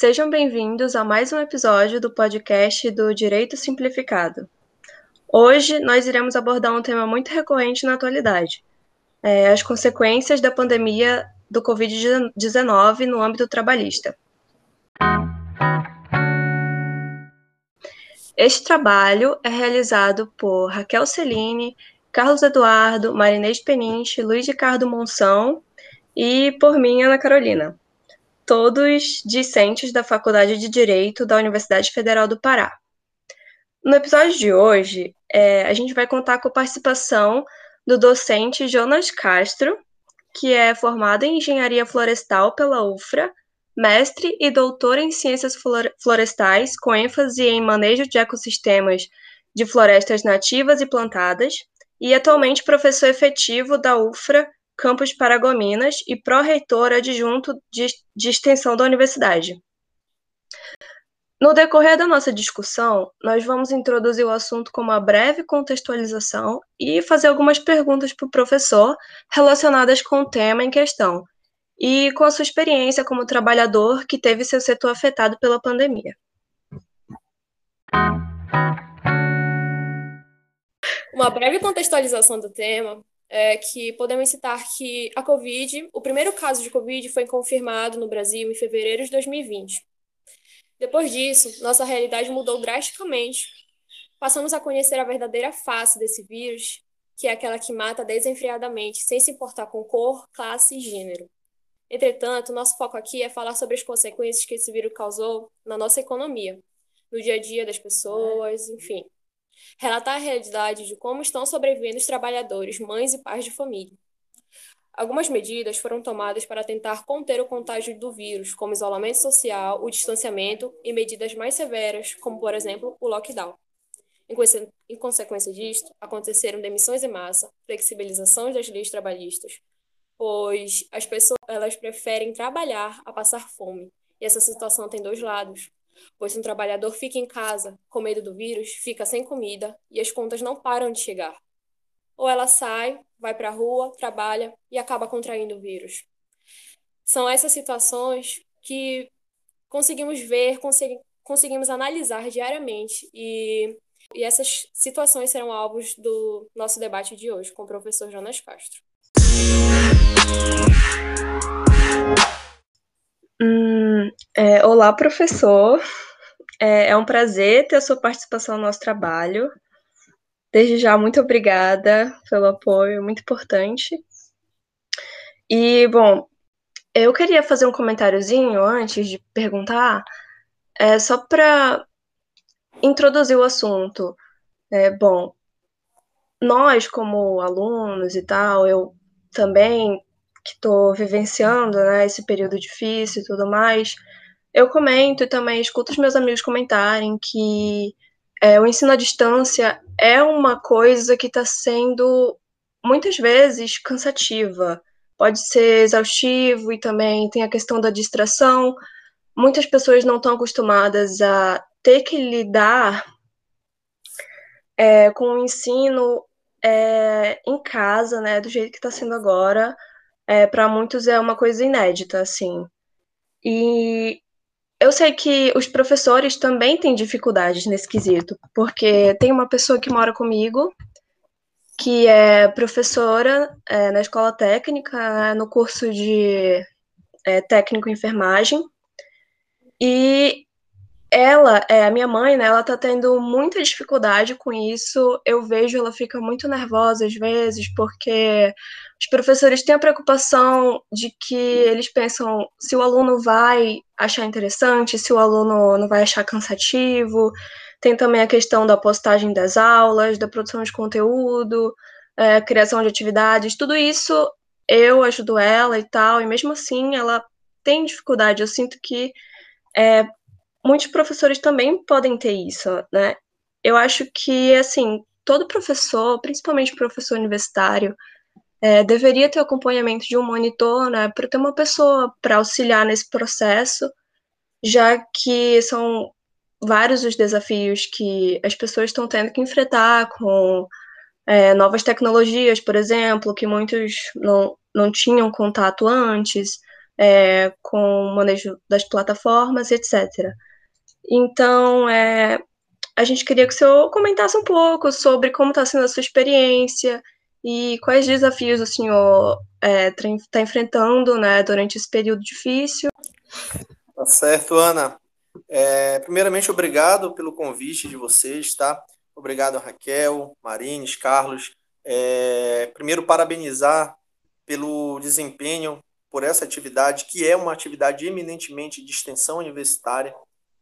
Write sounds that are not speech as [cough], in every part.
Sejam bem-vindos a mais um episódio do podcast do Direito Simplificado. Hoje nós iremos abordar um tema muito recorrente na atualidade: é, as consequências da pandemia do Covid-19 no âmbito trabalhista. Este trabalho é realizado por Raquel Celine, Carlos Eduardo, Marinês Peniche, Luiz Ricardo Monção e por mim, Ana Carolina todos discentes da Faculdade de Direito da Universidade Federal do Pará. No episódio de hoje, é, a gente vai contar com a participação do docente Jonas Castro, que é formado em Engenharia Florestal pela UFRA, mestre e doutor em Ciências Florestais, com ênfase em manejo de ecossistemas de florestas nativas e plantadas, e atualmente professor efetivo da UFRA campus Paragominas e pró-reitor adjunto de, de extensão da universidade. No decorrer da nossa discussão, nós vamos introduzir o assunto com uma breve contextualização e fazer algumas perguntas para o professor relacionadas com o tema em questão e com a sua experiência como trabalhador que teve seu setor afetado pela pandemia. Uma breve contextualização do tema é, que podemos citar que a Covid, o primeiro caso de Covid foi confirmado no Brasil em fevereiro de 2020. Depois disso, nossa realidade mudou drasticamente. Passamos a conhecer a verdadeira face desse vírus, que é aquela que mata desenfreadamente, sem se importar com cor, classe e gênero. Entretanto, nosso foco aqui é falar sobre as consequências que esse vírus causou na nossa economia, no dia a dia das pessoas, enfim relatar a realidade de como estão sobrevivendo os trabalhadores, mães e pais de família. Algumas medidas foram tomadas para tentar conter o contágio do vírus, como isolamento social, o distanciamento e medidas mais severas, como, por exemplo, o lockdown. Em consequência disto, aconteceram demissões em massa, flexibilização das leis trabalhistas, pois as pessoas elas preferem trabalhar a passar fome. E essa situação tem dois lados pois um trabalhador fica em casa com medo do vírus, fica sem comida e as contas não param de chegar. Ou ela sai, vai para a rua, trabalha e acaba contraindo o vírus. São essas situações que conseguimos ver, consegui conseguimos analisar diariamente e, e essas situações serão alvos do nosso debate de hoje com o professor Jonas Castro. Hum, é, olá, professor. É, é, um prazer ter a sua participação no nosso trabalho. Desde já, muito obrigada pelo apoio, muito importante. E, bom, eu queria fazer um comentáriozinho antes de perguntar, é, só para introduzir o assunto. É, bom, nós, como alunos e tal, eu também que estou vivenciando né, esse período difícil e tudo mais, eu comento e também escuto os meus amigos comentarem que é, o ensino à distância é uma coisa que está sendo muitas vezes cansativa. Pode ser exaustivo e também tem a questão da distração. Muitas pessoas não estão acostumadas a ter que lidar é, com o ensino é, em casa, né, do jeito que está sendo agora é, para muitos é uma coisa inédita, assim. E eu sei que os professores também têm dificuldades nesse quesito, porque tem uma pessoa que mora comigo, que é professora é, na escola técnica, no curso de é, técnico em enfermagem, e ela, é, a minha mãe, né, ela tá tendo muita dificuldade com isso. Eu vejo ela fica muito nervosa às vezes, porque os professores têm a preocupação de que eles pensam se o aluno vai achar interessante, se o aluno não vai achar cansativo. Tem também a questão da postagem das aulas, da produção de conteúdo, é, criação de atividades, tudo isso eu ajudo ela e tal, e mesmo assim ela tem dificuldade. Eu sinto que é, muitos professores também podem ter isso, né? Eu acho que, assim, todo professor, principalmente professor universitário, é, deveria ter acompanhamento de um monitor, né, para ter uma pessoa para auxiliar nesse processo, já que são vários os desafios que as pessoas estão tendo que enfrentar com é, novas tecnologias, por exemplo, que muitos não, não tinham contato antes, é, com o manejo das plataformas, etc. Então, é, a gente queria que o senhor comentasse um pouco sobre como está sendo a sua experiência e quais desafios o senhor está é, tá enfrentando né, durante esse período difícil. Tá certo, Ana. É, primeiramente, obrigado pelo convite de vocês, tá? Obrigado, Raquel, Marines, Carlos. É, primeiro, parabenizar pelo desempenho, por essa atividade, que é uma atividade eminentemente de extensão universitária.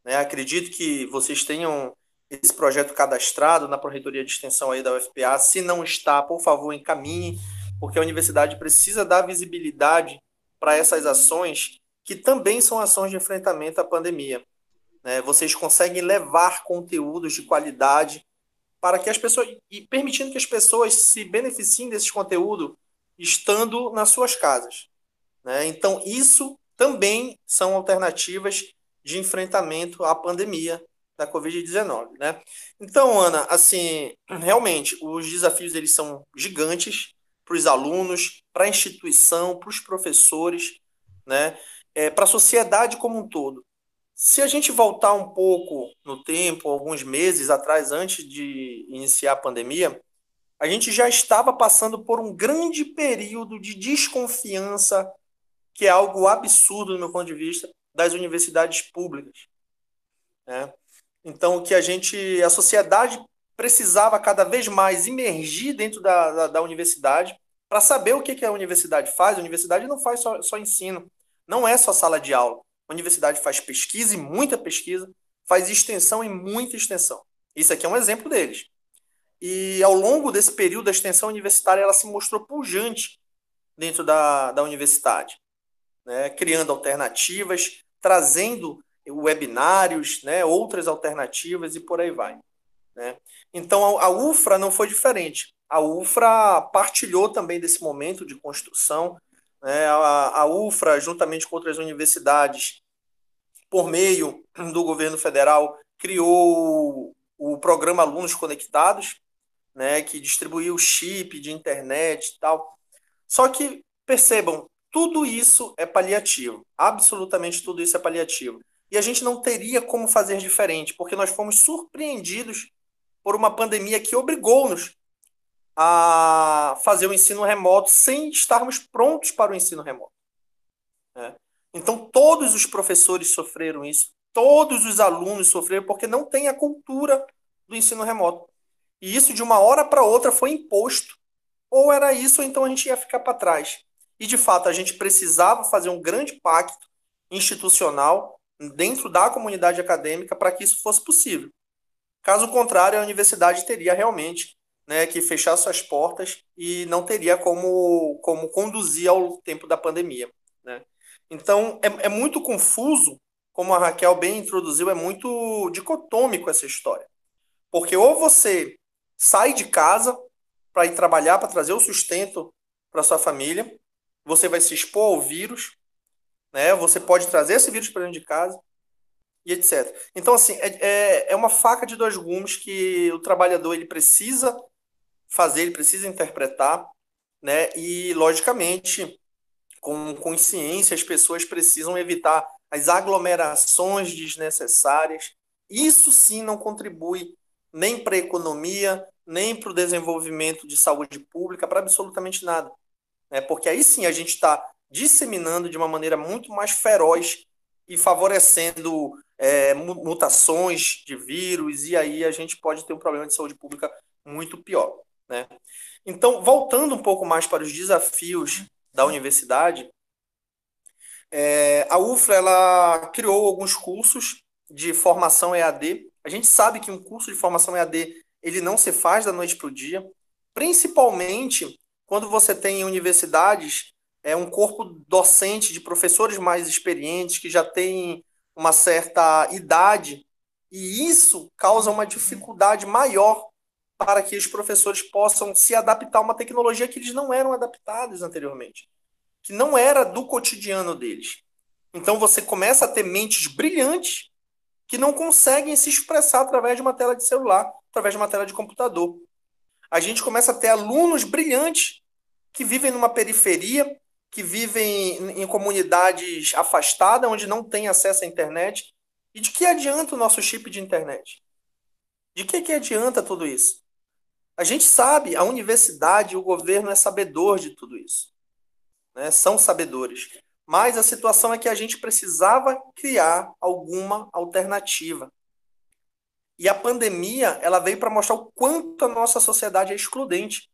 Né? Acredito que vocês tenham esse projeto cadastrado na Proreitoria de Extensão aí da UFPA. Se não está, por favor, encaminhe, porque a universidade precisa dar visibilidade para essas ações, que também são ações de enfrentamento à pandemia. Né? Vocês conseguem levar conteúdos de qualidade para que as pessoas e permitindo que as pessoas se beneficiem desse conteúdo estando nas suas casas. Né? Então, isso também são alternativas de enfrentamento à pandemia da Covid-19. Né? Então, Ana, assim, realmente, os desafios eles são gigantes para os alunos, para a instituição, para os professores, né? É, para a sociedade como um todo. Se a gente voltar um pouco no tempo, alguns meses atrás, antes de iniciar a pandemia, a gente já estava passando por um grande período de desconfiança, que é algo absurdo, do meu ponto de vista, das universidades públicas. Né? Então, que a gente, a sociedade precisava cada vez mais emergir dentro da, da, da universidade para saber o que, que a universidade faz. A universidade não faz só, só ensino, não é só sala de aula. A universidade faz pesquisa e muita pesquisa, faz extensão e muita extensão. Isso aqui é um exemplo deles. E ao longo desse período, a extensão universitária ela se mostrou pujante dentro da, da universidade, né? criando alternativas, trazendo webinários, né? outras alternativas e por aí vai. Né? Então, a, UFRA não foi diferente. A UFRA partilhou também desse momento de construção. Né? A, a UFRA, juntamente com outras universidades, por meio do governo federal, criou o programa Alunos Conectados, né, que distribuiu chip de internet e tal. Só que percebam, tudo isso é paliativo. Absolutamente tudo isso é paliativo. E a gente não teria como fazer diferente, porque nós fomos surpreendidos por uma pandemia que obrigou-nos a fazer o ensino remoto sem estarmos prontos para o ensino remoto. Né? Então, todos os professores sofreram isso, todos os alunos sofreram, porque não tem a cultura do ensino remoto. E isso de uma hora para outra foi imposto. Ou era isso, ou então a gente ia ficar para trás. E de fato, a gente precisava fazer um grande pacto institucional dentro da comunidade acadêmica para que isso fosse possível. Caso contrário, a universidade teria realmente né, que fechar suas portas e não teria como, como conduzir ao tempo da pandemia. Né? Então, é, é muito confuso, como a Raquel bem introduziu, é muito dicotômico essa história. Porque ou você sai de casa para ir trabalhar, para trazer o sustento para sua família. Você vai se expor ao vírus, né? Você pode trazer esse vírus para dentro de casa e etc. Então, assim, é, é, é uma faca de dois gumes que o trabalhador ele precisa fazer, ele precisa interpretar, né? E, logicamente, com consciência, as pessoas precisam evitar as aglomerações desnecessárias. Isso sim não contribui nem para a economia, nem para o desenvolvimento de saúde pública, para absolutamente nada. É, porque aí sim a gente está disseminando de uma maneira muito mais feroz e favorecendo é, mutações de vírus, e aí a gente pode ter um problema de saúde pública muito pior. Né? Então, voltando um pouco mais para os desafios da universidade, é, a UFRA ela criou alguns cursos de formação EAD a gente sabe que um curso de formação EAD ele não se faz da noite para o dia, principalmente quando você tem universidades, é um corpo docente de professores mais experientes que já têm uma certa idade, e isso causa uma dificuldade maior para que os professores possam se adaptar a uma tecnologia que eles não eram adaptados anteriormente, que não era do cotidiano deles. Então você começa a ter mentes brilhantes que não conseguem se expressar através de uma tela de celular, através de uma tela de computador. A gente começa a ter alunos brilhantes que vivem numa periferia, que vivem em comunidades afastadas, onde não tem acesso à internet. E de que adianta o nosso chip de internet? De que, que adianta tudo isso? A gente sabe, a universidade e o governo é sabedor de tudo isso. Né? São sabedores. Mas a situação é que a gente precisava criar alguma alternativa. E a pandemia, ela veio para mostrar o quanto a nossa sociedade é excludente.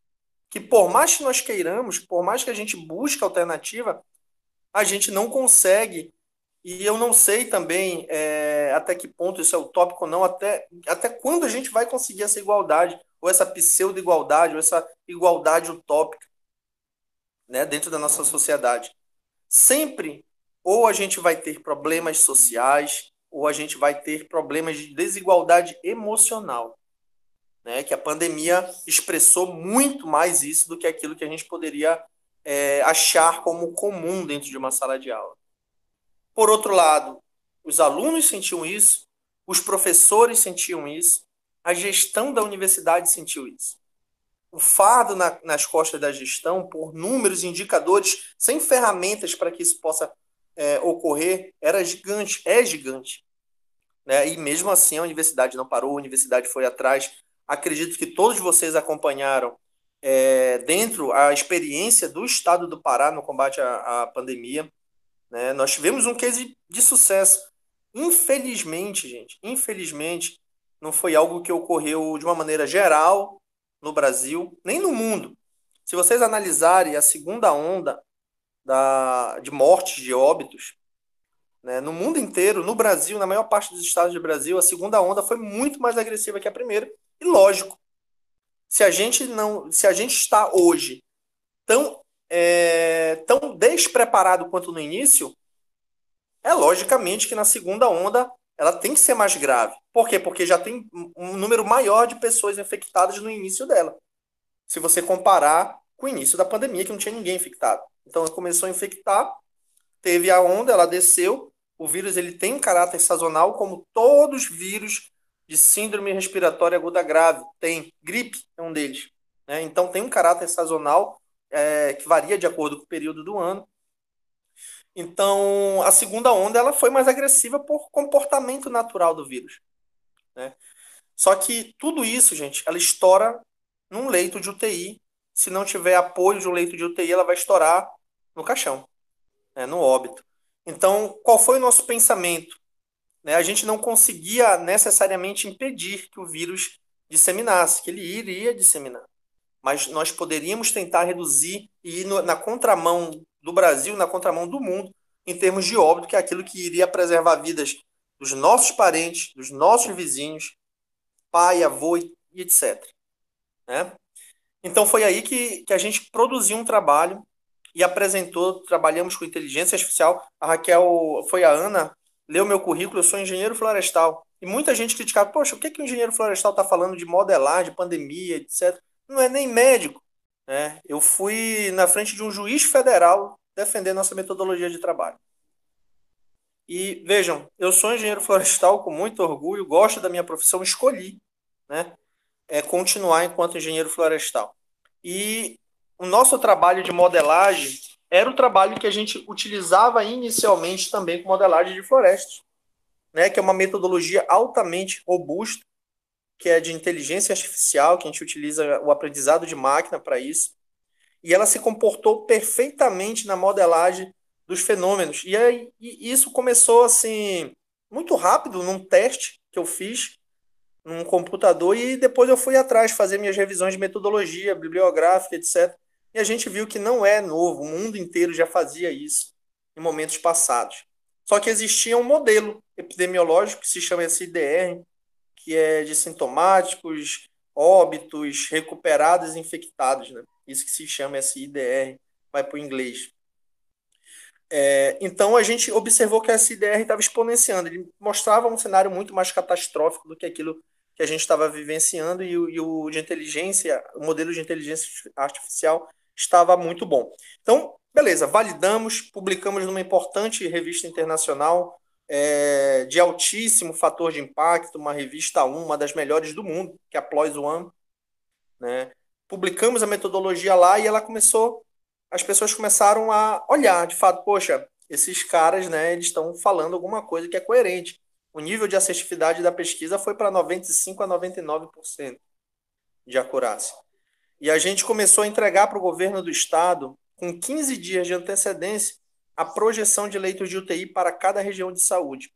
Que por mais que nós queiramos, por mais que a gente busque alternativa, a gente não consegue. E eu não sei também é, até que ponto isso é utópico ou não, até, até quando a gente vai conseguir essa igualdade, ou essa pseudo-igualdade, ou essa igualdade utópica né, dentro da nossa sociedade. Sempre ou a gente vai ter problemas sociais, ou a gente vai ter problemas de desigualdade emocional. Né? Que a pandemia expressou muito mais isso do que aquilo que a gente poderia é, achar como comum dentro de uma sala de aula. Por outro lado, os alunos sentiam isso, os professores sentiam isso, a gestão da universidade sentiu isso. O fardo na, nas costas da gestão, por números, indicadores, sem ferramentas para que isso possa é, ocorrer era gigante, é gigante. Né? E mesmo assim a universidade não parou, a universidade foi atrás. Acredito que todos vocês acompanharam é, dentro a experiência do estado do Pará no combate à, à pandemia. Né? Nós tivemos um case de sucesso. Infelizmente, gente, infelizmente, não foi algo que ocorreu de uma maneira geral no Brasil, nem no mundo. Se vocês analisarem a segunda onda da, de mortes, de óbitos, né, no mundo inteiro, no Brasil, na maior parte dos estados do Brasil, a segunda onda foi muito mais agressiva que a primeira. E lógico, se a gente não, se a gente está hoje tão é, tão despreparado quanto no início, é logicamente que na segunda onda ela tem que ser mais grave. Por quê? Porque já tem um número maior de pessoas infectadas no início dela. Se você comparar com o início da pandemia, que não tinha ninguém infectado. Então, começou a infectar, teve a onda, ela desceu. O vírus ele tem um caráter sazonal, como todos os vírus de síndrome respiratória aguda grave. Tem. Gripe é um deles. Né? Então, tem um caráter sazonal é, que varia de acordo com o período do ano. Então, a segunda onda ela foi mais agressiva por comportamento natural do vírus. Né? Só que tudo isso, gente, ela estoura num leito de UTI se não tiver apoio de um leito de UTI, ela vai estourar no caixão, né, no óbito. Então, qual foi o nosso pensamento? Né, a gente não conseguia necessariamente impedir que o vírus disseminasse, que ele iria disseminar. Mas nós poderíamos tentar reduzir e ir no, na contramão do Brasil, na contramão do mundo, em termos de óbito, que é aquilo que iria preservar vidas dos nossos parentes, dos nossos vizinhos, pai, avô e etc. Né? Então foi aí que, que a gente produziu um trabalho e apresentou, trabalhamos com inteligência artificial. A Raquel, foi a Ana, leu meu currículo, eu sou engenheiro florestal. E muita gente criticava, poxa, o que, que o engenheiro florestal está falando de modelar, de pandemia, etc. Não é nem médico. Né? Eu fui na frente de um juiz federal defender nossa metodologia de trabalho. E vejam, eu sou engenheiro florestal com muito orgulho, gosto da minha profissão, escolhi né, é, continuar enquanto engenheiro florestal. E o nosso trabalho de modelagem era o trabalho que a gente utilizava inicialmente também com modelagem de florestas, né, que é uma metodologia altamente robusta, que é de inteligência artificial, que a gente utiliza o aprendizado de máquina para isso. E ela se comportou perfeitamente na modelagem dos fenômenos. E aí e isso começou assim muito rápido num teste que eu fiz num computador e depois eu fui atrás fazer minhas revisões de metodologia, bibliográfica, etc. E a gente viu que não é novo, o mundo inteiro já fazia isso em momentos passados. Só que existia um modelo epidemiológico que se chama SIDR, que é de sintomáticos, óbitos, recuperados e infectados, né? Isso que se chama SIDR, vai para o inglês. É, então a gente observou que a SIDR estava exponenciando, ele mostrava um cenário muito mais catastrófico do que aquilo que a gente estava vivenciando e, e, o de inteligência, o modelo de inteligência artificial estava muito bom. Então, beleza, validamos, publicamos numa importante revista internacional é, de altíssimo fator de impacto, uma revista 1, uma das melhores do mundo, que é a PLOS One. Né? Publicamos a metodologia lá e ela começou as pessoas começaram a olhar, de fato, poxa, esses caras, né, eles estão falando alguma coisa que é coerente. O nível de assertividade da pesquisa foi para 95 a 99% de acurácia. E a gente começou a entregar para o governo do estado, com 15 dias de antecedência, a projeção de leitos de UTI para cada região de saúde.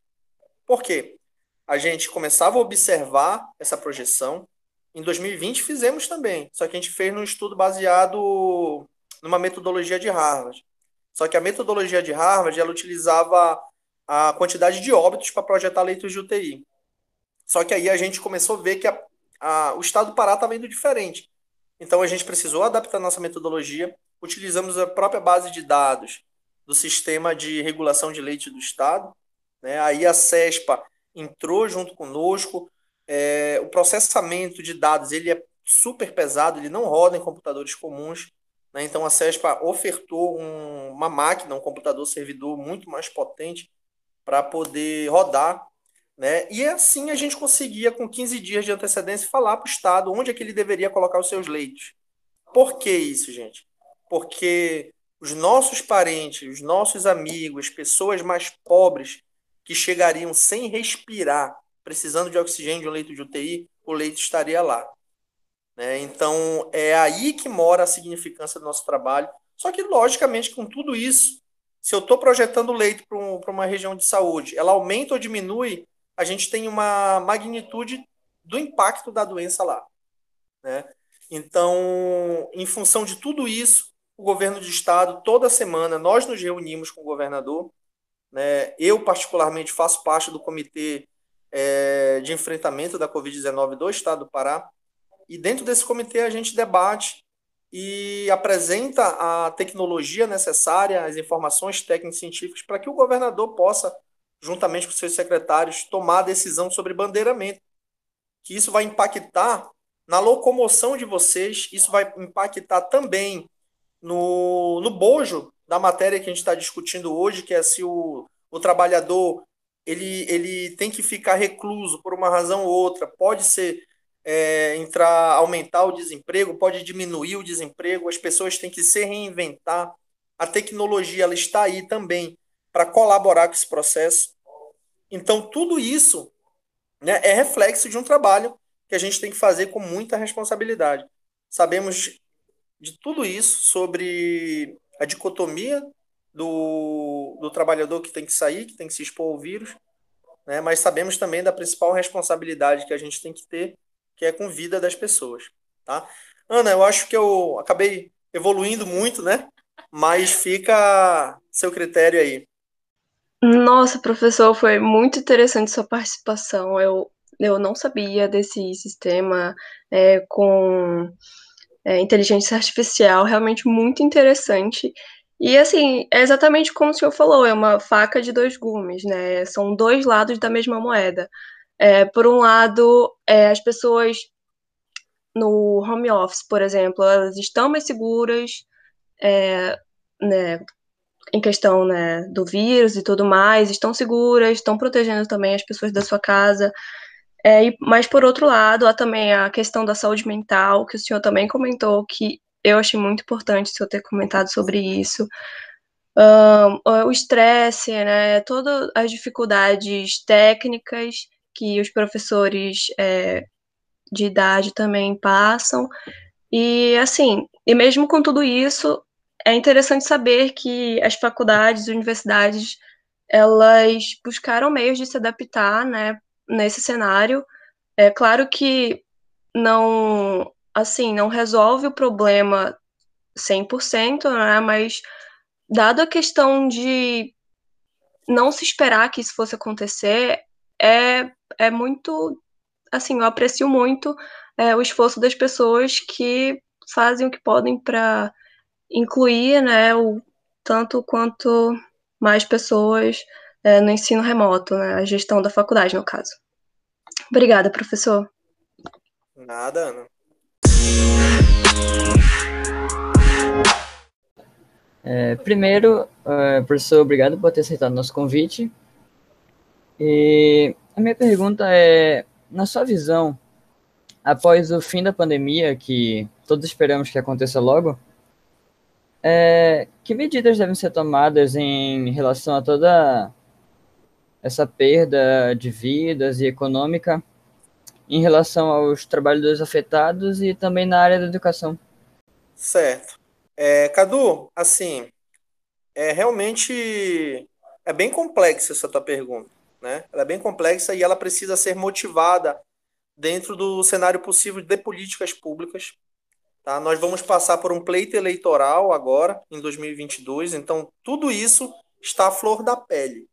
Por quê? A gente começava a observar essa projeção. Em 2020 fizemos também, só que a gente fez num estudo baseado numa metodologia de Harvard. Só que a metodologia de Harvard ela utilizava a quantidade de óbitos para projetar leitos de UTI. Só que aí a gente começou a ver que a, a, o estado do Pará estava indo diferente. Então a gente precisou adaptar nossa metodologia, utilizamos a própria base de dados do sistema de regulação de leite do estado. Né? Aí a CESPA entrou junto conosco. É, o processamento de dados ele é super pesado, ele não roda em computadores comuns. Né? Então a CESPA ofertou um, uma máquina, um computador servidor muito mais potente para poder rodar. Né? E assim a gente conseguia, com 15 dias de antecedência, falar para o Estado onde é que ele deveria colocar os seus leitos. Por que isso, gente? Porque os nossos parentes, os nossos amigos, pessoas mais pobres que chegariam sem respirar, precisando de oxigênio de um leito de UTI, o leito estaria lá. Né? Então, é aí que mora a significância do nosso trabalho. Só que, logicamente, com tudo isso, se eu estou projetando leito para um, uma região de saúde, ela aumenta ou diminui, a gente tem uma magnitude do impacto da doença lá. Né? Então, em função de tudo isso, o governo do estado, toda semana, nós nos reunimos com o governador. Né? Eu, particularmente, faço parte do comitê é, de enfrentamento da Covid-19 do estado do Pará. E dentro desse comitê a gente debate e apresenta a tecnologia necessária, as informações técnicas científicas para que o governador possa, juntamente com seus secretários, tomar a decisão sobre bandeiramento. Que isso vai impactar na locomoção de vocês, isso vai impactar também no, no bojo da matéria que a gente está discutindo hoje, que é se o, o trabalhador ele, ele tem que ficar recluso por uma razão ou outra, pode ser é, entrar, aumentar o desemprego, pode diminuir o desemprego, as pessoas têm que se reinventar. A tecnologia ela está aí também para colaborar com esse processo. Então, tudo isso né, é reflexo de um trabalho que a gente tem que fazer com muita responsabilidade. Sabemos de tudo isso sobre a dicotomia do, do trabalhador que tem que sair, que tem que se expor ao vírus, né, mas sabemos também da principal responsabilidade que a gente tem que ter, que é com vida das pessoas, tá? Ana, eu acho que eu acabei evoluindo muito, né? Mas fica seu critério aí. Nossa, professor, foi muito interessante sua participação. Eu, eu não sabia desse sistema é, com é, inteligência artificial, realmente muito interessante. E assim, é exatamente como o senhor falou, é uma faca de dois gumes, né? São dois lados da mesma moeda. É, por um lado, é, as pessoas no home office, por exemplo, elas estão mais seguras, é, né, em questão né, do vírus e tudo mais, estão seguras, estão protegendo também as pessoas da sua casa. É, e, mas, por outro lado, há também a questão da saúde mental, que o senhor também comentou, que eu achei muito importante o senhor ter comentado sobre isso. Um, o estresse, né, todas as dificuldades técnicas que os professores é, de idade também passam. E assim, e mesmo com tudo isso, é interessante saber que as faculdades, universidades, elas buscaram meios de se adaptar, né, nesse cenário. É claro que não, assim, não resolve o problema 100%, né, mas dado a questão de não se esperar que isso fosse acontecer, é é muito, assim, eu aprecio muito é, o esforço das pessoas que fazem o que podem para incluir, né, o tanto quanto mais pessoas é, no ensino remoto, né, a gestão da faculdade, no caso. Obrigada, professor. Nada, Ana. É, primeiro, é, professor, obrigado por ter aceitado nosso convite. E a minha pergunta é, na sua visão, após o fim da pandemia, que todos esperamos que aconteça logo, é, que medidas devem ser tomadas em relação a toda essa perda de vidas e econômica em relação aos trabalhadores afetados e também na área da educação? Certo. É, Cadu, assim, é realmente é bem complexa essa tua pergunta, né? Ela é bem complexa e ela precisa ser motivada dentro do cenário possível de políticas públicas. Tá? Nós vamos passar por um pleito eleitoral agora, em 2022, então tudo isso está à flor da pele.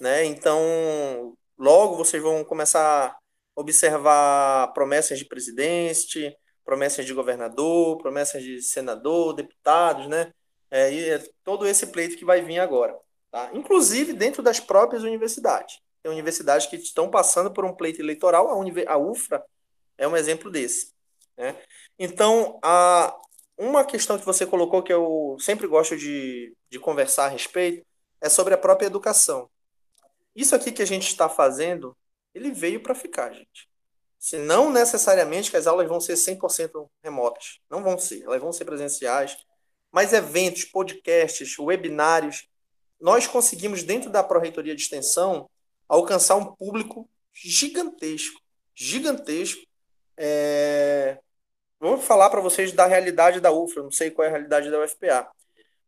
Né? Então, logo vocês vão começar a observar promessas de presidente, promessas de governador, promessas de senador, deputados, né? É, e é todo esse pleito que vai vir agora. Tá? Inclusive dentro das próprias universidades. Tem universidades que estão passando por um pleito eleitoral, a, a UFRA é um exemplo desse. Né? Então, a, uma questão que você colocou que eu sempre gosto de, de conversar a respeito é sobre a própria educação. Isso aqui que a gente está fazendo, ele veio para ficar, gente. Se não necessariamente que as aulas vão ser 100% remotas. Não vão ser. Elas vão ser presenciais. Mas eventos, podcasts, webinários, nós conseguimos, dentro da Pró-Reitoria de Extensão, alcançar um público gigantesco. Gigantesco. É... Vou falar para vocês da realidade da UFRA, não sei qual é a realidade da UFPA.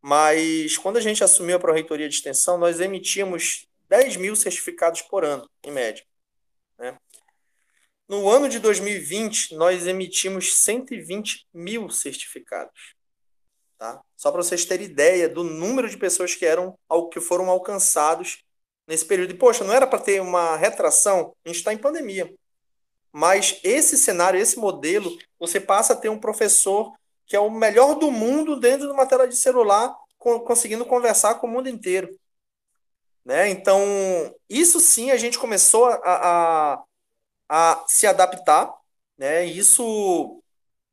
Mas quando a gente assumiu a Pró-Reitoria de Extensão, nós emitimos 10 mil certificados por ano, em média. Né? No ano de 2020, nós emitimos 120 mil certificados. Tá? Só para vocês terem ideia do número de pessoas que eram que foram alcançados nesse período. E, poxa, não era para ter uma retração? A gente está em pandemia. Mas esse cenário, esse modelo, você passa a ter um professor que é o melhor do mundo dentro de uma tela de celular, conseguindo conversar com o mundo inteiro. Né? Então, isso sim a gente começou a, a, a se adaptar. Né? Isso,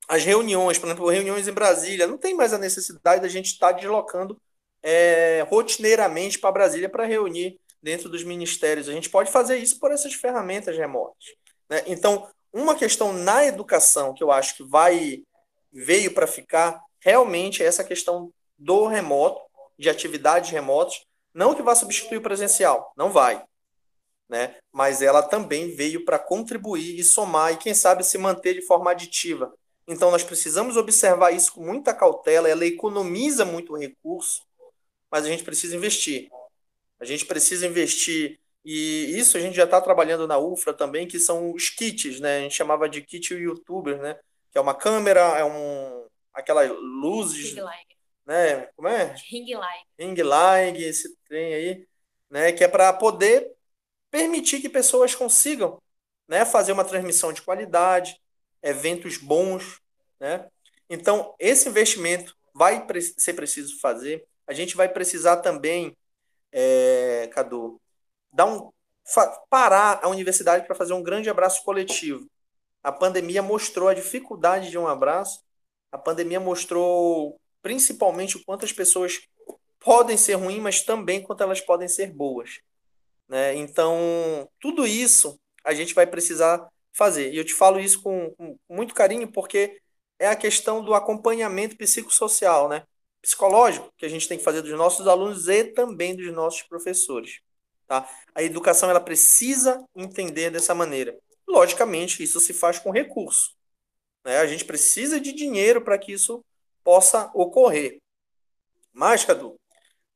as reuniões, por exemplo, reuniões em Brasília, não tem mais a necessidade da gente estar deslocando é, rotineiramente para Brasília para reunir dentro dos ministérios. A gente pode fazer isso por essas ferramentas remotas. Né? Então, uma questão na educação que eu acho que vai veio para ficar realmente é essa questão do remoto, de atividades remotas, não que vá substituir o presencial, não vai. Né? Mas ela também veio para contribuir e somar e, quem sabe, se manter de forma aditiva. Então, nós precisamos observar isso com muita cautela. Ela economiza muito recurso, mas a gente precisa investir. A gente precisa investir, e isso a gente já está trabalhando na UFRA também, que são os kits, né? A gente chamava de kit youtuber, né? Que é uma câmera, é um aquelas luzes né? Como é? Ring light. Ring light, esse trem aí, né? Que é para poder permitir que pessoas consigam, né? Fazer uma transmissão de qualidade, eventos bons, né? Então esse investimento vai ser preciso fazer. A gente vai precisar também, é, Cadu, dar um parar a universidade para fazer um grande abraço coletivo. A pandemia mostrou a dificuldade de um abraço. A pandemia mostrou principalmente o quanto as pessoas podem ser ruins, mas também quanto elas podem ser boas. Né? Então, tudo isso a gente vai precisar fazer. E eu te falo isso com, com muito carinho, porque é a questão do acompanhamento psicossocial, né? psicológico, que a gente tem que fazer dos nossos alunos e também dos nossos professores. Tá? A educação ela precisa entender dessa maneira. Logicamente, isso se faz com recurso. Né? A gente precisa de dinheiro para que isso possa ocorrer. Mas, Cadu,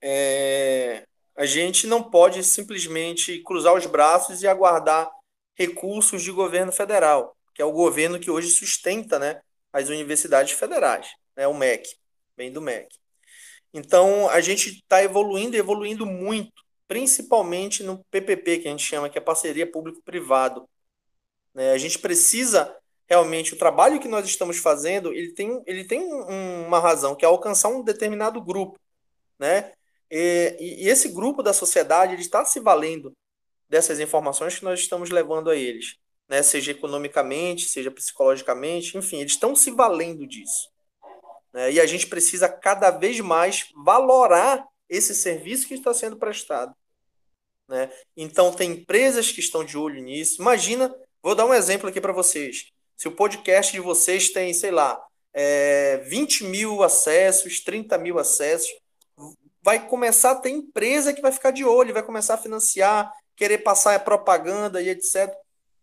é, a gente não pode simplesmente cruzar os braços e aguardar recursos de governo federal, que é o governo que hoje sustenta né, as universidades federais, né, o MEC, bem do MEC. Então, a gente está evoluindo, evoluindo muito, principalmente no PPP, que a gente chama, que é parceria público-privado. Né? A gente precisa realmente o trabalho que nós estamos fazendo, ele tem, ele tem uma razão, que é alcançar um determinado grupo, né? E, e esse grupo da sociedade, ele está se valendo dessas informações que nós estamos levando a eles, né? Seja economicamente, seja psicologicamente, enfim, eles estão se valendo disso. Né? E a gente precisa cada vez mais valorar esse serviço que está sendo prestado. Né? Então, tem empresas que estão de olho nisso. Imagina, vou dar um exemplo aqui para vocês. Se o podcast de vocês tem, sei lá, é, 20 mil acessos, 30 mil acessos, vai começar a ter empresa que vai ficar de olho, vai começar a financiar, querer passar a propaganda e etc.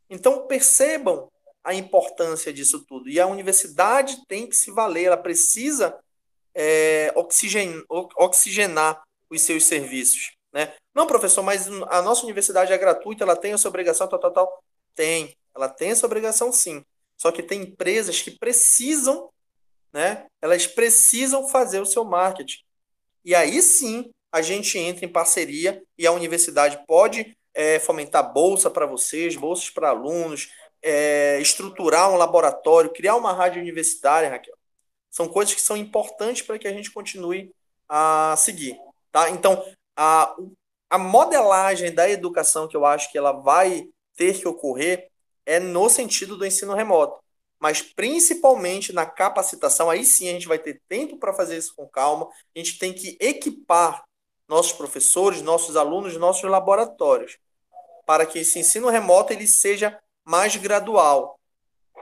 Então percebam a importância disso tudo. E a universidade tem que se valer, ela precisa é, oxigen, oxigenar os seus serviços. Né? Não, professor, mas a nossa universidade é gratuita, ela tem essa obrigação, tal, tal, tal. Tem, ela tem essa obrigação sim. Só que tem empresas que precisam, né? Elas precisam fazer o seu marketing. E aí sim a gente entra em parceria e a universidade pode é, fomentar bolsa para vocês, bolsas para alunos, é, estruturar um laboratório, criar uma rádio universitária, Raquel. São coisas que são importantes para que a gente continue a seguir. Tá? Então, a, a modelagem da educação que eu acho que ela vai ter que ocorrer é no sentido do ensino remoto mas principalmente na capacitação, aí sim a gente vai ter tempo para fazer isso com calma. A gente tem que equipar nossos professores, nossos alunos, nossos laboratórios, para que esse ensino remoto ele seja mais gradual,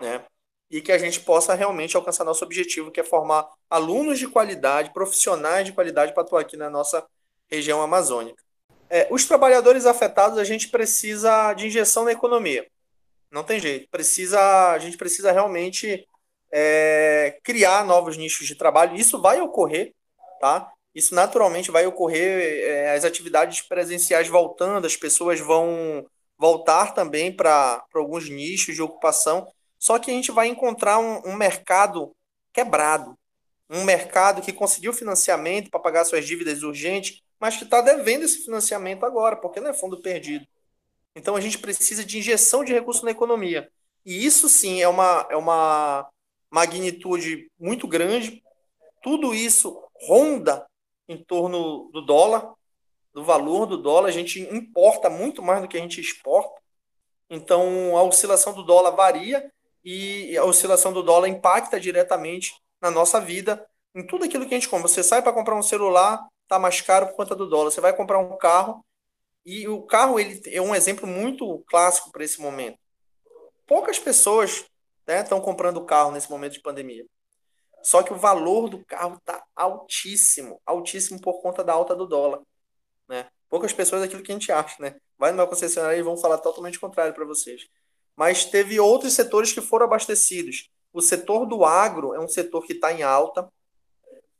né? E que a gente possa realmente alcançar nosso objetivo, que é formar alunos de qualidade, profissionais de qualidade para atuar aqui na nossa região amazônica. É, os trabalhadores afetados, a gente precisa de injeção na economia. Não tem jeito. Precisa, a gente precisa realmente é, criar novos nichos de trabalho. Isso vai ocorrer, tá? Isso naturalmente vai ocorrer, é, as atividades presenciais voltando, as pessoas vão voltar também para alguns nichos de ocupação. Só que a gente vai encontrar um, um mercado quebrado, um mercado que conseguiu financiamento para pagar suas dívidas urgentes, mas que está devendo esse financiamento agora, porque não é fundo perdido. Então a gente precisa de injeção de recursos na economia. E isso sim é uma, é uma magnitude muito grande. Tudo isso ronda em torno do dólar, do valor do dólar. A gente importa muito mais do que a gente exporta. Então a oscilação do dólar varia e a oscilação do dólar impacta diretamente na nossa vida, em tudo aquilo que a gente compra. Você sai para comprar um celular, tá mais caro por conta do dólar. Você vai comprar um carro, e o carro ele é um exemplo muito clássico para esse momento. Poucas pessoas estão né, comprando carro nesse momento de pandemia. Só que o valor do carro está altíssimo, altíssimo por conta da alta do dólar. Né? Poucas pessoas é aquilo que a gente acha, né? Vai numa concessionária e vão falar totalmente contrário para vocês. Mas teve outros setores que foram abastecidos. O setor do agro é um setor que está em alta,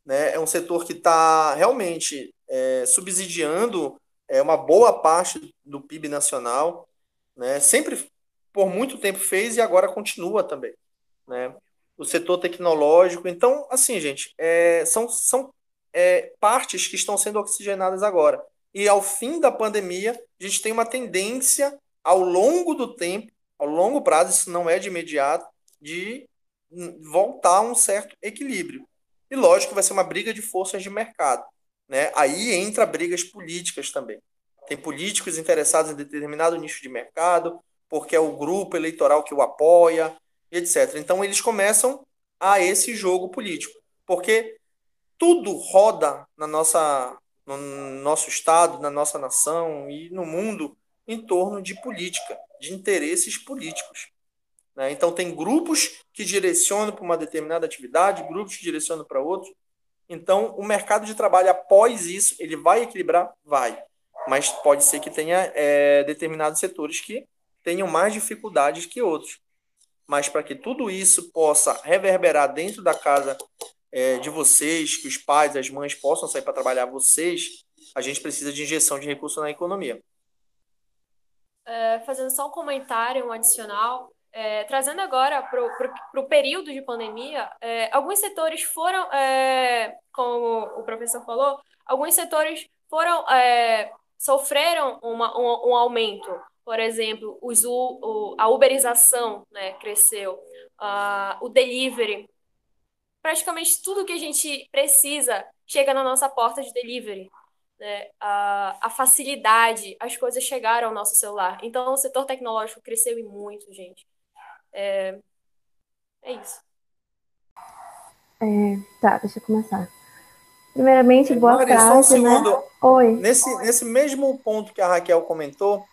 né? é um setor que está realmente é, subsidiando é uma boa parte do PIB nacional, né? Sempre por muito tempo fez e agora continua também, né? O setor tecnológico, então, assim, gente, é, são, são é, partes que estão sendo oxigenadas agora. E ao fim da pandemia, a gente tem uma tendência, ao longo do tempo, ao longo prazo, isso não é de imediato, de voltar a um certo equilíbrio. E lógico vai ser uma briga de forças de mercado. Né? Aí entra brigas políticas também. Tem políticos interessados em determinado nicho de mercado, porque é o grupo eleitoral que o apoia, etc. Então eles começam a esse jogo político, porque tudo roda na nossa, no nosso estado, na nossa nação e no mundo em torno de política, de interesses políticos. Né? Então tem grupos que direcionam para uma determinada atividade, grupos que direcionam para outros. Então, o mercado de trabalho, após isso, ele vai equilibrar? Vai. Mas pode ser que tenha é, determinados setores que tenham mais dificuldades que outros. Mas para que tudo isso possa reverberar dentro da casa é, de vocês, que os pais, as mães possam sair para trabalhar vocês, a gente precisa de injeção de recursos na economia. É, fazendo só um comentário, um adicional, é, trazendo agora para o período de pandemia, é, alguns setores foram, como o professor falou, alguns setores foram sofreram uma, um, um, aumento. Por exemplo, os, o, a uberização né, cresceu, uh, o delivery. Praticamente tudo que a gente precisa chega na nossa porta de delivery. Né? A, a facilidade, as coisas chegaram ao nosso celular. Então, o setor tecnológico cresceu e muito, gente. É, é isso. É, tá, deixa eu começar. Primeiramente, boa Mari, tarde. Só um segundo. Né? Oi. Nesse, nesse mesmo ponto que a Raquel comentou,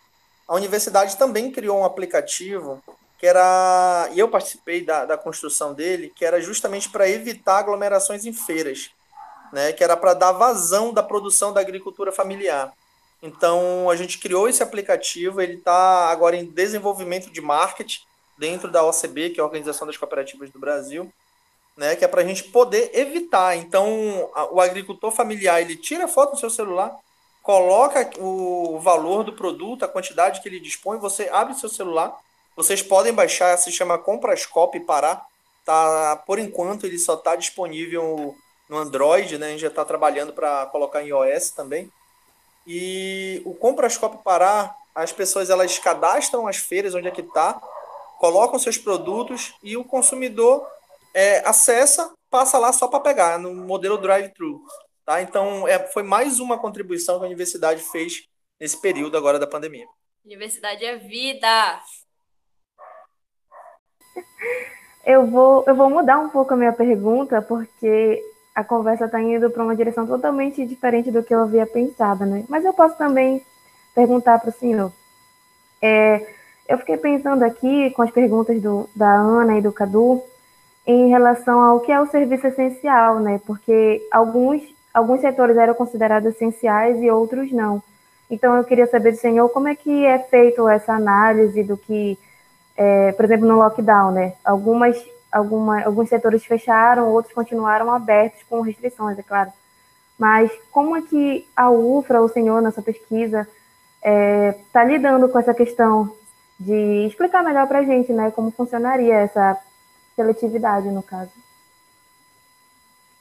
a universidade também criou um aplicativo que era. E eu participei da, da construção dele, que era justamente para evitar aglomerações em feiras, né? Que era para dar vazão da produção da agricultura familiar. Então a gente criou esse aplicativo, ele está agora em desenvolvimento de marketing dentro da OCB, que é a Organização das Cooperativas do Brasil, né? Que é para a gente poder evitar. Então a, o agricultor familiar ele tira a foto no seu celular, coloca o valor do produto, a quantidade que ele dispõe, você abre seu celular vocês podem baixar, se chama Comprascope Pará. Tá, por enquanto ele só está disponível no Android, né? A gente já está trabalhando para colocar em iOS também. E o Comprascope Pará, as pessoas elas cadastram as feiras onde é que está, colocam seus produtos e o consumidor é, acessa, passa lá só para pegar, no modelo drive-thru. Tá? Então, é, foi mais uma contribuição que a universidade fez nesse período agora da pandemia. Universidade é vida! Eu vou, eu vou mudar um pouco a minha pergunta, porque a conversa está indo para uma direção totalmente diferente do que eu havia pensado, né? Mas eu posso também perguntar para o senhor. É, eu fiquei pensando aqui com as perguntas do, da Ana e do Cadu em relação ao que é o serviço essencial, né? Porque alguns, alguns setores eram considerados essenciais e outros não. Então eu queria saber do senhor como é que é feito essa análise do que é, por exemplo, no lockdown, né? Algumas, alguma, alguns setores fecharam, outros continuaram abertos com restrições, é claro. Mas como é que a UFRA, o senhor, nessa pesquisa, está é, tá lidando com essa questão de explicar melhor para a gente, né, como funcionaria essa seletividade, no caso?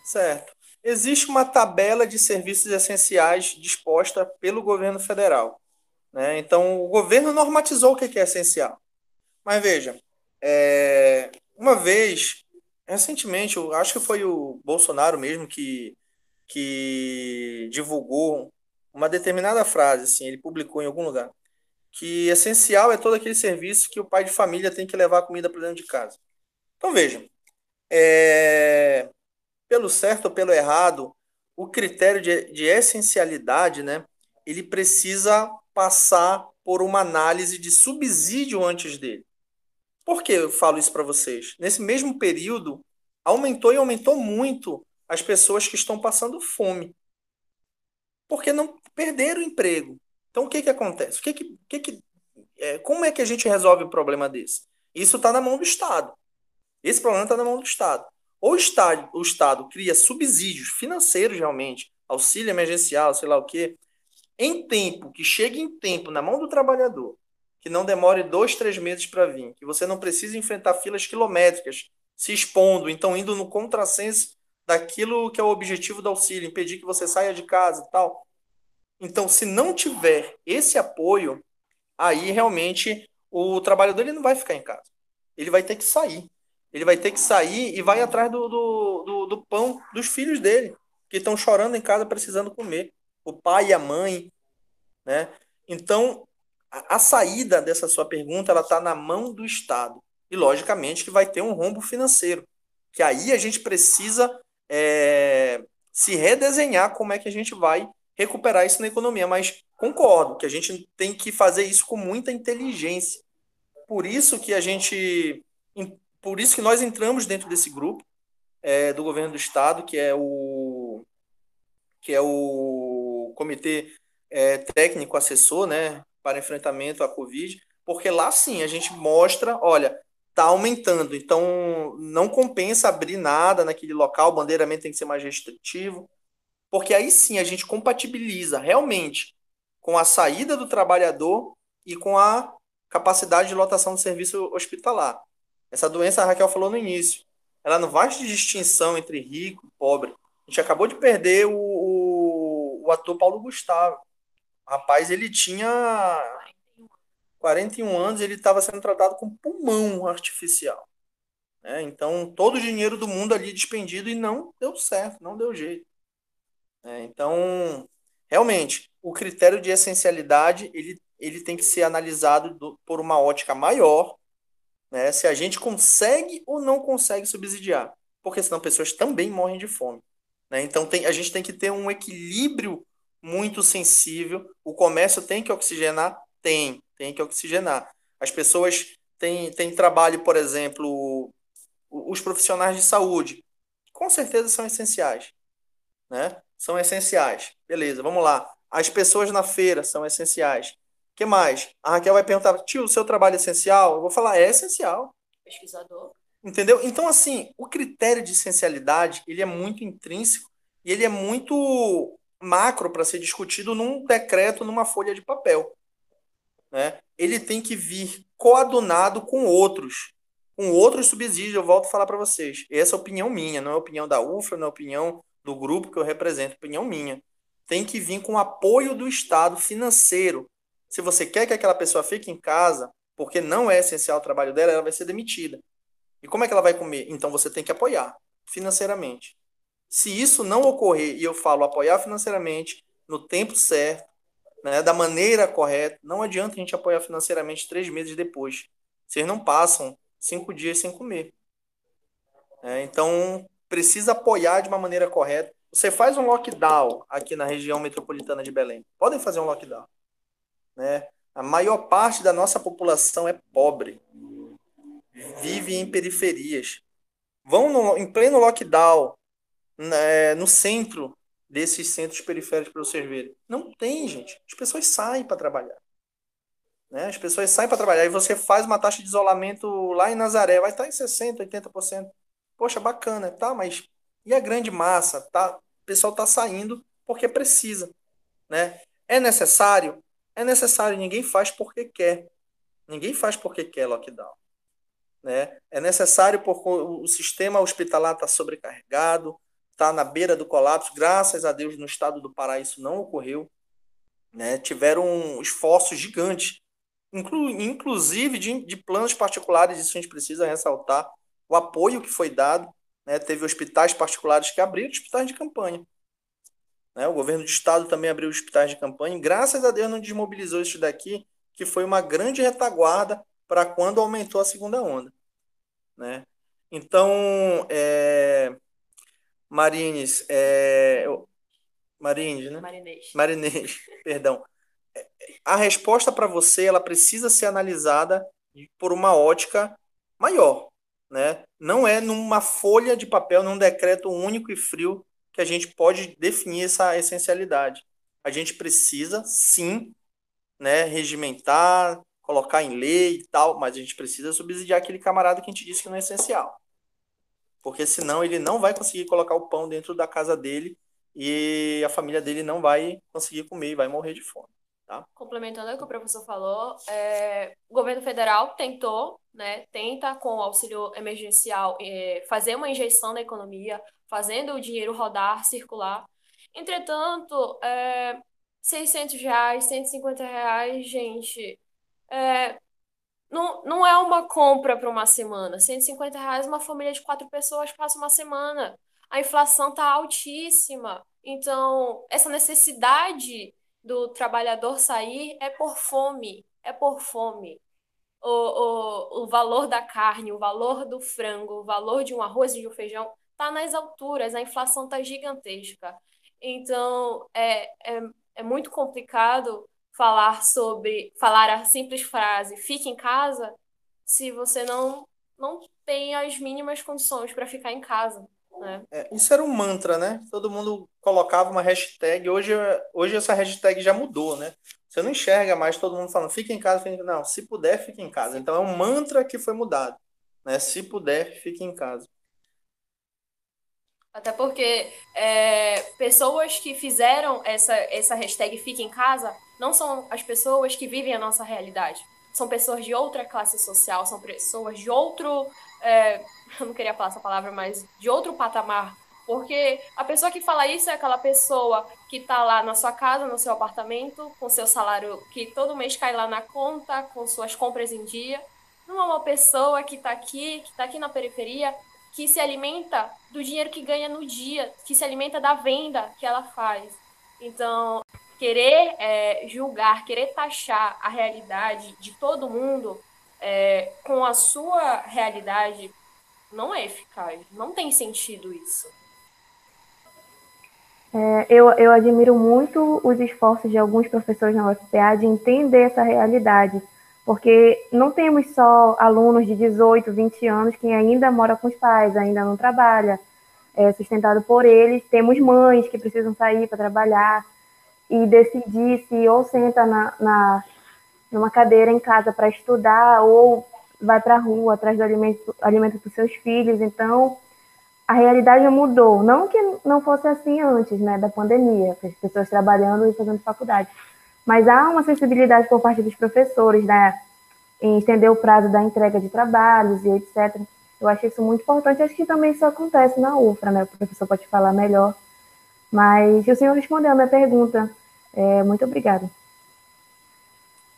Certo. Existe uma tabela de serviços essenciais disposta pelo governo federal. Né? Então, o governo normatizou o que é essencial. Mas veja, é, uma vez, recentemente, eu acho que foi o Bolsonaro mesmo que, que divulgou uma determinada frase, assim, ele publicou em algum lugar, que essencial é todo aquele serviço que o pai de família tem que levar comida para dentro de casa. Então veja, é, pelo certo ou pelo errado, o critério de, de essencialidade, né, ele precisa passar por uma análise de subsídio antes dele. Por que eu falo isso para vocês? Nesse mesmo período, aumentou e aumentou muito as pessoas que estão passando fome. Porque não perderam o emprego. Então, o que, que acontece? O que que, que, que é, como é que a gente resolve o problema desse? Isso está na mão do Estado. Esse problema está na mão do Estado. Ou o Estado, o Estado cria subsídios financeiros realmente, auxílio emergencial, sei lá o quê, em tempo, que chegue em tempo na mão do trabalhador, que não demore dois, três meses para vir, que você não precise enfrentar filas quilométricas, se expondo, então indo no contrassenso daquilo que é o objetivo do auxílio, impedir que você saia de casa e tal. Então, se não tiver esse apoio, aí realmente o trabalhador ele não vai ficar em casa. Ele vai ter que sair. Ele vai ter que sair e vai atrás do, do, do, do pão dos filhos dele, que estão chorando em casa precisando comer. O pai e a mãe. Né? Então, a, saída dessa sua pergunta ela está na mão do Estado. E, logicamente, que vai ter um rombo financeiro. Que aí a gente precisa é, se redesenhar como é que a gente vai recuperar isso na economia. Mas concordo que a gente tem que fazer isso com muita inteligência. Por isso que a gente. Por isso que nós entramos dentro desse grupo é, do governo do estado, que é o que é o comitê é, técnico assessor, né, para enfrentamento à Covid, porque lá sim a gente mostra, olha, está aumentando, então não compensa abrir nada naquele local, o bandeiramento tem que ser mais restritivo, porque aí sim a gente compatibiliza realmente com a saída do trabalhador e com a capacidade de lotação do serviço hospitalar. Essa doença, a Raquel falou no início, ela não de distinção entre rico e pobre. A gente acabou de perder o, o, o ator Paulo Gustavo rapaz, ele tinha 41 anos, ele estava sendo tratado com pulmão artificial. Né? Então, todo o dinheiro do mundo ali despendido e não deu certo, não deu jeito. É, então, realmente, o critério de essencialidade ele, ele tem que ser analisado do, por uma ótica maior, né? se a gente consegue ou não consegue subsidiar, porque senão pessoas também morrem de fome. Né? Então, tem, a gente tem que ter um equilíbrio muito sensível. O comércio tem que oxigenar? Tem, tem que oxigenar. As pessoas tem, tem trabalho, por exemplo, os profissionais de saúde. Com certeza são essenciais. Né? São essenciais. Beleza, vamos lá. As pessoas na feira são essenciais. O que mais? A Raquel vai perguntar, tio, o seu trabalho é essencial? Eu vou falar, é essencial. Pesquisador. Entendeu? Então, assim, o critério de essencialidade, ele é muito intrínseco e ele é muito macro para ser discutido num decreto, numa folha de papel. Né? Ele tem que vir coadunado com outros, com outros subsídios, eu volto a falar para vocês. Essa é a opinião minha, não é a opinião da UFRA, não é a opinião do grupo que eu represento, é opinião minha. Tem que vir com apoio do Estado financeiro. Se você quer que aquela pessoa fique em casa, porque não é essencial o trabalho dela, ela vai ser demitida. E como é que ela vai comer? Então você tem que apoiar financeiramente. Se isso não ocorrer, e eu falo apoiar financeiramente, no tempo certo, né, da maneira correta, não adianta a gente apoiar financeiramente três meses depois. Vocês não passam cinco dias sem comer. É, então, precisa apoiar de uma maneira correta. Você faz um lockdown aqui na região metropolitana de Belém. Podem fazer um lockdown. Né? A maior parte da nossa população é pobre. Vive em periferias. Vão no, em pleno lockdown né, no centro desses centros periféricos para vocês verem. Não tem, gente. As pessoas saem para trabalhar. Né? As pessoas saem para trabalhar e você faz uma taxa de isolamento lá em Nazaré, vai estar em 60%, 80%. Poxa, bacana, tá? Mas e a grande massa? Tá? O pessoal está saindo porque precisa. Né? É necessário? É necessário. Ninguém faz porque quer. Ninguém faz porque quer lockdown. Né? É necessário porque o sistema hospitalar está sobrecarregado, está na beira do colapso. Graças a Deus, no estado do Pará isso não ocorreu. Né? Tiveram esforços gigantes, inclu inclusive de, de planos particulares, isso a gente precisa ressaltar. O apoio que foi dado, né? teve hospitais particulares que abriram hospitais de campanha. Né? O governo do estado também abriu hospitais de campanha. Graças a Deus não desmobilizou isso daqui, que foi uma grande retaguarda para quando aumentou a segunda onda. Né? Então, é, Marines, é... Marines, né? Marinês. Marinês, [laughs] perdão. A resposta para você, ela precisa ser analisada por uma ótica maior, né? Não é numa folha de papel, num decreto único e frio que a gente pode definir essa essencialidade. A gente precisa, sim, né, regimentar, colocar em lei e tal, mas a gente precisa subsidiar aquele camarada que a gente disse que não é essencial porque senão ele não vai conseguir colocar o pão dentro da casa dele e a família dele não vai conseguir comer e vai morrer de fome. Tá? Complementando o que o professor falou, é, o governo federal tentou, né, tenta com o auxílio emergencial é, fazer uma injeção na economia, fazendo o dinheiro rodar, circular. Entretanto, é, 600 reais, 150 reais, gente, é, não, não é uma compra para uma semana. 150 reais, uma família de quatro pessoas passa uma semana. A inflação está altíssima. Então, essa necessidade do trabalhador sair é por fome. É por fome. O, o, o valor da carne, o valor do frango, o valor de um arroz e de um feijão está nas alturas. A inflação está gigantesca. Então, é, é, é muito complicado falar sobre, falar a simples frase fique em casa, se você não, não tem as mínimas condições para ficar em casa. Né? É, isso era um mantra, né? Todo mundo colocava uma hashtag. Hoje, hoje essa hashtag já mudou, né? Você não enxerga mais todo mundo falando fique em casa, fique. Não, se puder, fique em casa. Então é um mantra que foi mudado. Né? Se puder, fique em casa. Até porque é, pessoas que fizeram essa, essa hashtag Fique em Casa não são as pessoas que vivem a nossa realidade. São pessoas de outra classe social, são pessoas de outro. É, [laughs] eu não queria falar essa palavra, mas de outro patamar. Porque a pessoa que fala isso é aquela pessoa que está lá na sua casa, no seu apartamento, com seu salário que todo mês cai lá na conta, com suas compras em dia. Não é uma pessoa que está aqui, que está aqui na periferia, que se alimenta do dinheiro que ganha no dia, que se alimenta da venda que ela faz. Então, querer é, julgar, querer taxar a realidade de todo mundo é, com a sua realidade não é eficaz. Não tem sentido isso. É, eu, eu admiro muito os esforços de alguns professores na UFPA de entender essa realidade, porque não temos só alunos de 18, 20 anos que ainda mora com os pais, ainda não trabalha, é sustentado por eles. Temos mães que precisam sair para trabalhar e decidir se ou senta na, na numa cadeira em casa para estudar ou vai para a rua atrás do alimento, alimento dos seus filhos. Então, a realidade mudou. Não que não fosse assim antes, né, da pandemia, as pessoas trabalhando e fazendo faculdade. Mas há uma sensibilidade por parte dos professores, né, em estender o prazo da entrega de trabalhos e etc. Eu acho isso muito importante. Acho que também isso acontece na UFRA, né? O professor pode falar melhor. Mas o senhor respondeu a minha pergunta. É, muito obrigada.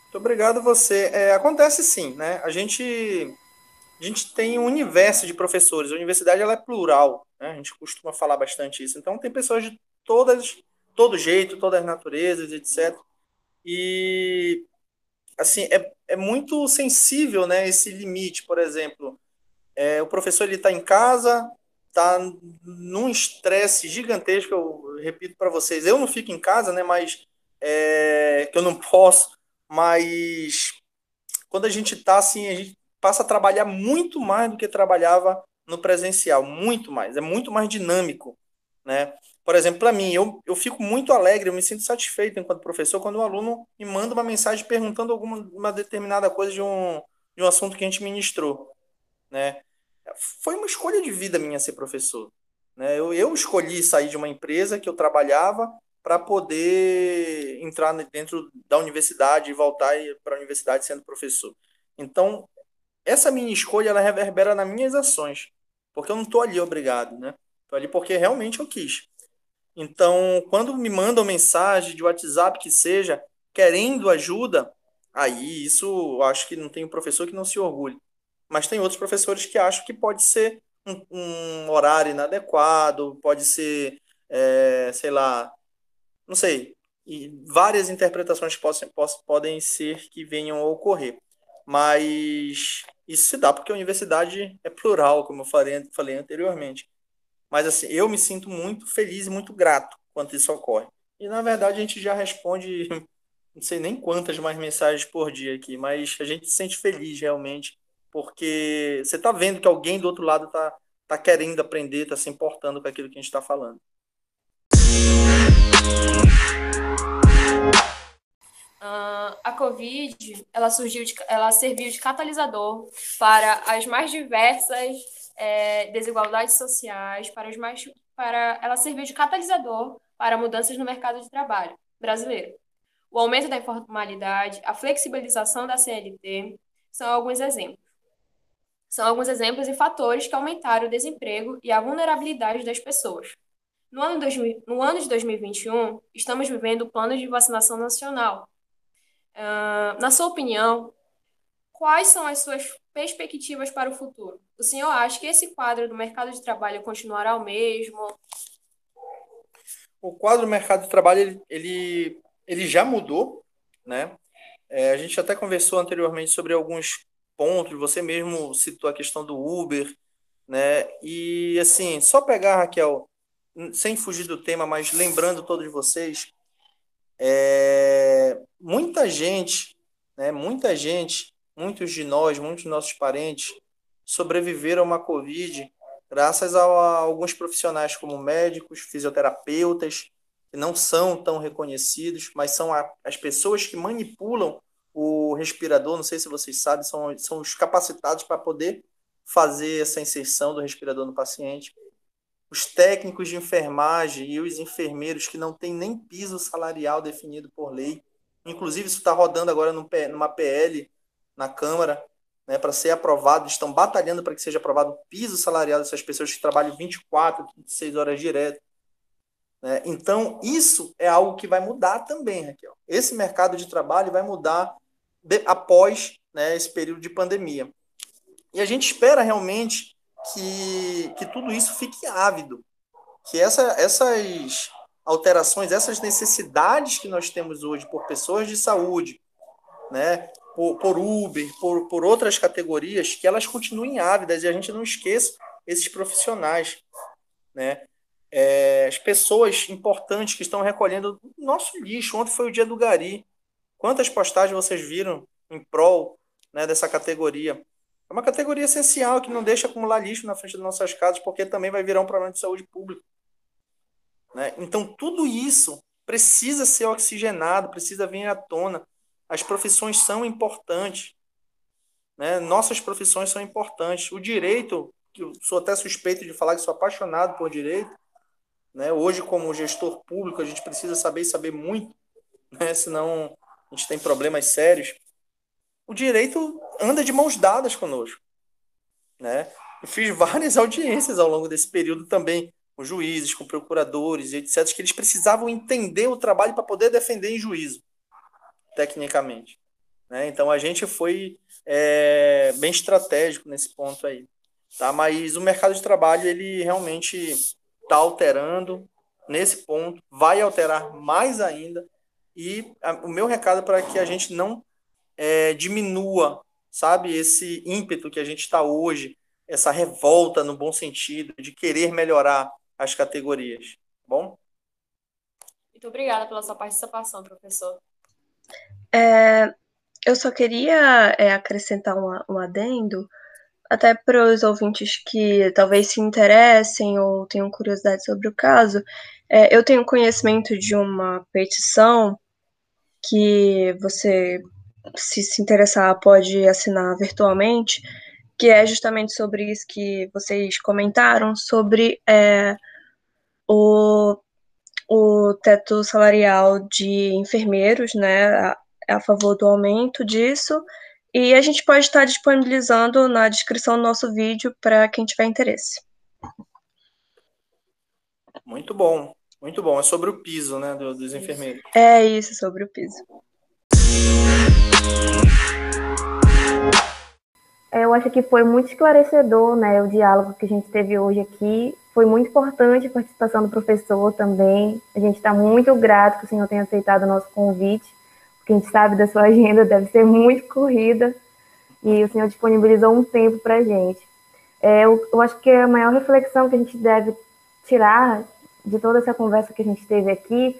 Muito obrigado você. É, acontece sim, né? A gente, a gente tem um universo de professores. A universidade ela é plural, né? A gente costuma falar bastante isso. Então tem pessoas de todas, todo jeito, todas as naturezas, etc. E assim é, é muito sensível, né? Esse limite, por exemplo, é, o professor ele está em casa, está num estresse gigantesco. Eu repito para vocês, eu não fico em casa, né? Mas é, que eu não posso. Mas quando a gente está assim, a gente passa a trabalhar muito mais do que trabalhava no presencial, muito mais. É muito mais dinâmico, né? Por exemplo, para mim, eu, eu fico muito alegre, eu me sinto satisfeito enquanto professor quando um aluno me manda uma mensagem perguntando alguma uma determinada coisa de um, de um assunto que a gente ministrou. Né? Foi uma escolha de vida minha ser professor. Né? Eu, eu escolhi sair de uma empresa que eu trabalhava para poder entrar dentro da universidade e voltar para a universidade sendo professor. Então, essa minha escolha ela reverbera nas minhas ações, porque eu não estou ali obrigado, né? Estou ali porque realmente eu quis. Então, quando me mandam mensagem de WhatsApp que seja, querendo ajuda, aí isso eu acho que não tem um professor que não se orgulhe. Mas tem outros professores que acham que pode ser um, um horário inadequado, pode ser, é, sei lá, não sei, e várias interpretações possam, possam, podem ser que venham a ocorrer. Mas isso se dá porque a universidade é plural, como eu falei, falei anteriormente. Mas assim, eu me sinto muito feliz e muito grato quando isso ocorre. E na verdade a gente já responde, [laughs] não sei nem quantas mais mensagens por dia aqui, mas a gente se sente feliz realmente, porque você está vendo que alguém do outro lado está tá querendo aprender, está se importando com aquilo que a gente está falando. Uh, a Covid, ela surgiu, de, ela serviu de catalisador para as mais diversas é, desigualdades sociais, para, os mais, para ela servir de catalisador para mudanças no mercado de trabalho brasileiro. O aumento da informalidade, a flexibilização da CLT são alguns exemplos. São alguns exemplos e fatores que aumentaram o desemprego e a vulnerabilidade das pessoas. No ano, 2000, no ano de 2021, estamos vivendo o plano de vacinação nacional. Uh, na sua opinião, quais são as suas perspectivas para o futuro? O senhor acha que esse quadro do mercado de trabalho continuará o mesmo? O quadro do mercado de trabalho ele, ele, já mudou, né? É, a gente até conversou anteriormente sobre alguns pontos. Você mesmo citou a questão do Uber, né? E assim, só pegar Raquel, sem fugir do tema, mas lembrando todos vocês, é, muita gente, né? Muita gente, muitos de nós, muitos nossos parentes sobreviveram a uma Covid graças a, alguns profissionais como médicos, fisioterapeutas, que não são tão reconhecidos, mas são a, as pessoas que manipulam o respirador, não sei se vocês sabem, são, são os capacitados para poder fazer essa inserção do respirador no paciente. Os técnicos de enfermagem e os enfermeiros que não têm nem piso salarial definido por lei. Inclusive, isso está rodando agora numa PL na Câmara, né, para ser aprovado, estão batalhando para que seja aprovado o piso salarial dessas pessoas que trabalham 24, 26 horas direto. Né? Então, isso é algo que vai mudar também, Raquel. Esse mercado de trabalho vai mudar de, após né, esse período de pandemia. E a gente espera realmente que, que tudo isso fique ávido, que essa, essas alterações, essas necessidades que nós temos hoje por pessoas de saúde, né, por, por Uber, por, por outras categorias, que elas continuem ávidas e a gente não esqueça esses profissionais, né? É, as pessoas importantes que estão recolhendo nosso lixo. Ontem foi o dia do Gari. Quantas postagens vocês viram em prol né, dessa categoria. É uma categoria essencial que não deixa acumular lixo na frente das nossas casas, porque também vai virar um problema de saúde pública. Né? Então, tudo isso precisa ser oxigenado, precisa vir à tona. As profissões são importantes. Né? Nossas profissões são importantes. O direito, que eu sou até suspeito de falar que sou apaixonado por direito, né? hoje, como gestor público, a gente precisa saber e saber muito, né? senão a gente tem problemas sérios. O direito anda de mãos dadas conosco. Né? Eu fiz várias [laughs] audiências ao longo desse período também, com juízes, com procuradores, etc., que eles precisavam entender o trabalho para poder defender em juízo, tecnicamente. Né? Então a gente foi é, bem estratégico nesse ponto aí. Tá? Mas o mercado de trabalho ele realmente está alterando nesse ponto, vai alterar mais ainda. E a, o meu recado é para que a gente não é, diminua, sabe, esse ímpeto que a gente está hoje, essa revolta no bom sentido, de querer melhorar as categorias. Tá bom? Muito obrigada pela sua participação, professor. É, eu só queria é, acrescentar um, um adendo, até para os ouvintes que talvez se interessem ou tenham curiosidade sobre o caso. É, eu tenho conhecimento de uma petição que você, se se interessar, pode assinar virtualmente, que é justamente sobre isso que vocês comentaram, sobre é, o, o teto salarial de enfermeiros, né, a, a favor do aumento disso, e a gente pode estar disponibilizando na descrição do nosso vídeo para quem tiver interesse. Muito bom, muito bom. É sobre o piso, né, dos enfermeiros. É isso, sobre o piso. É, eu acho que foi muito esclarecedor, né, o diálogo que a gente teve hoje aqui. Foi muito importante a participação do professor também. A gente está muito grato que o senhor tenha aceitado o nosso convite, porque a gente sabe da sua [laughs] agenda deve ser muito corrida e o senhor disponibilizou um tempo para a gente. É, eu, eu acho que a maior reflexão que a gente deve tirar de toda essa conversa que a gente teve aqui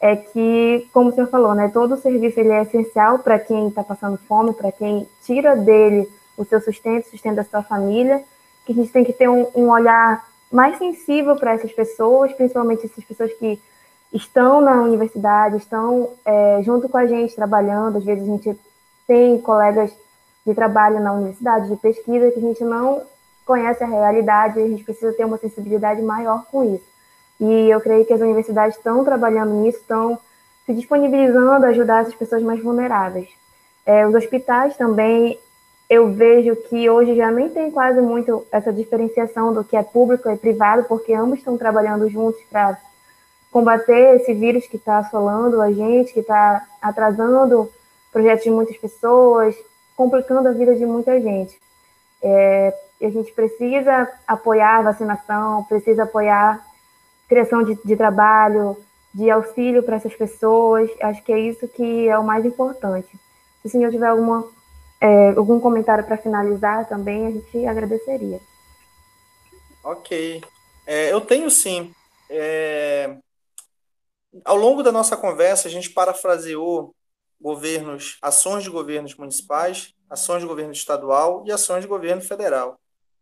é que, como o senhor falou, né, todo o serviço ele é essencial para quem está passando fome, para quem tira dele o seu sustento, o sustento da sua família, que a gente tem que ter um, um olhar mais sensível para essas pessoas, principalmente essas pessoas que estão na universidade, estão é, junto com a gente trabalhando. Às vezes a gente tem colegas de trabalho na universidade, de pesquisa, que a gente não conhece a realidade, a gente precisa ter uma sensibilidade maior com isso. E eu creio que as universidades estão trabalhando nisso, estão se disponibilizando a ajudar essas pessoas mais vulneráveis. É, os hospitais também eu vejo que hoje já nem tem quase muito essa diferenciação do que é público e privado, porque ambos estão trabalhando juntos para combater esse vírus que está assolando a gente, que está atrasando projetos de muitas pessoas, complicando a vida de muita gente. É, a gente precisa apoiar a vacinação, precisa apoiar criação de, de trabalho, de auxílio para essas pessoas. Acho que é isso que é o mais importante. Se o senhor tiver alguma é, algum comentário para finalizar também, a gente agradeceria. Ok. É, eu tenho sim. É... Ao longo da nossa conversa, a gente parafraseou governos, ações de governos municipais, ações de governo estadual e ações de governo federal.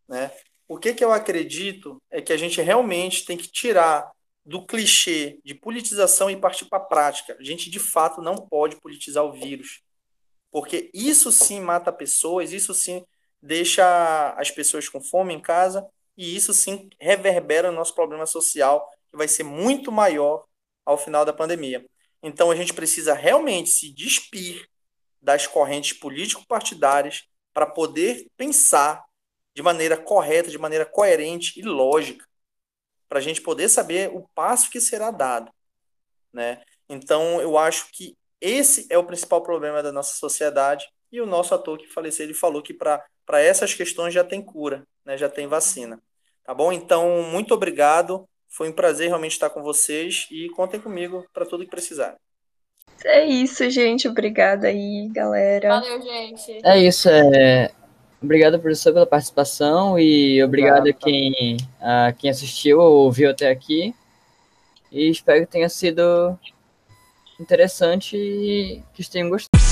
Né? O que, que eu acredito é que a gente realmente tem que tirar do clichê de politização e partir para a prática. A gente, de fato, não pode politizar o vírus. Porque isso sim mata pessoas, isso sim deixa as pessoas com fome em casa e isso sim reverbera no nosso problema social, que vai ser muito maior ao final da pandemia. Então a gente precisa realmente se despir das correntes político-partidárias para poder pensar de maneira correta, de maneira coerente e lógica, para a gente poder saber o passo que será dado. Né? Então, eu acho que esse é o principal problema da nossa sociedade. E o nosso ator que faleceu, ele falou que para essas questões já tem cura, né? já tem vacina. Tá bom? Então, muito obrigado. Foi um prazer realmente estar com vocês e contem comigo para tudo que precisar. É isso, gente. Obrigada aí, galera. Valeu, gente. É isso. É... Obrigado, professor, pela participação e obrigado, obrigado a quem, a quem assistiu ou ouviu até aqui. E espero que tenha sido interessante e que tenham gostado.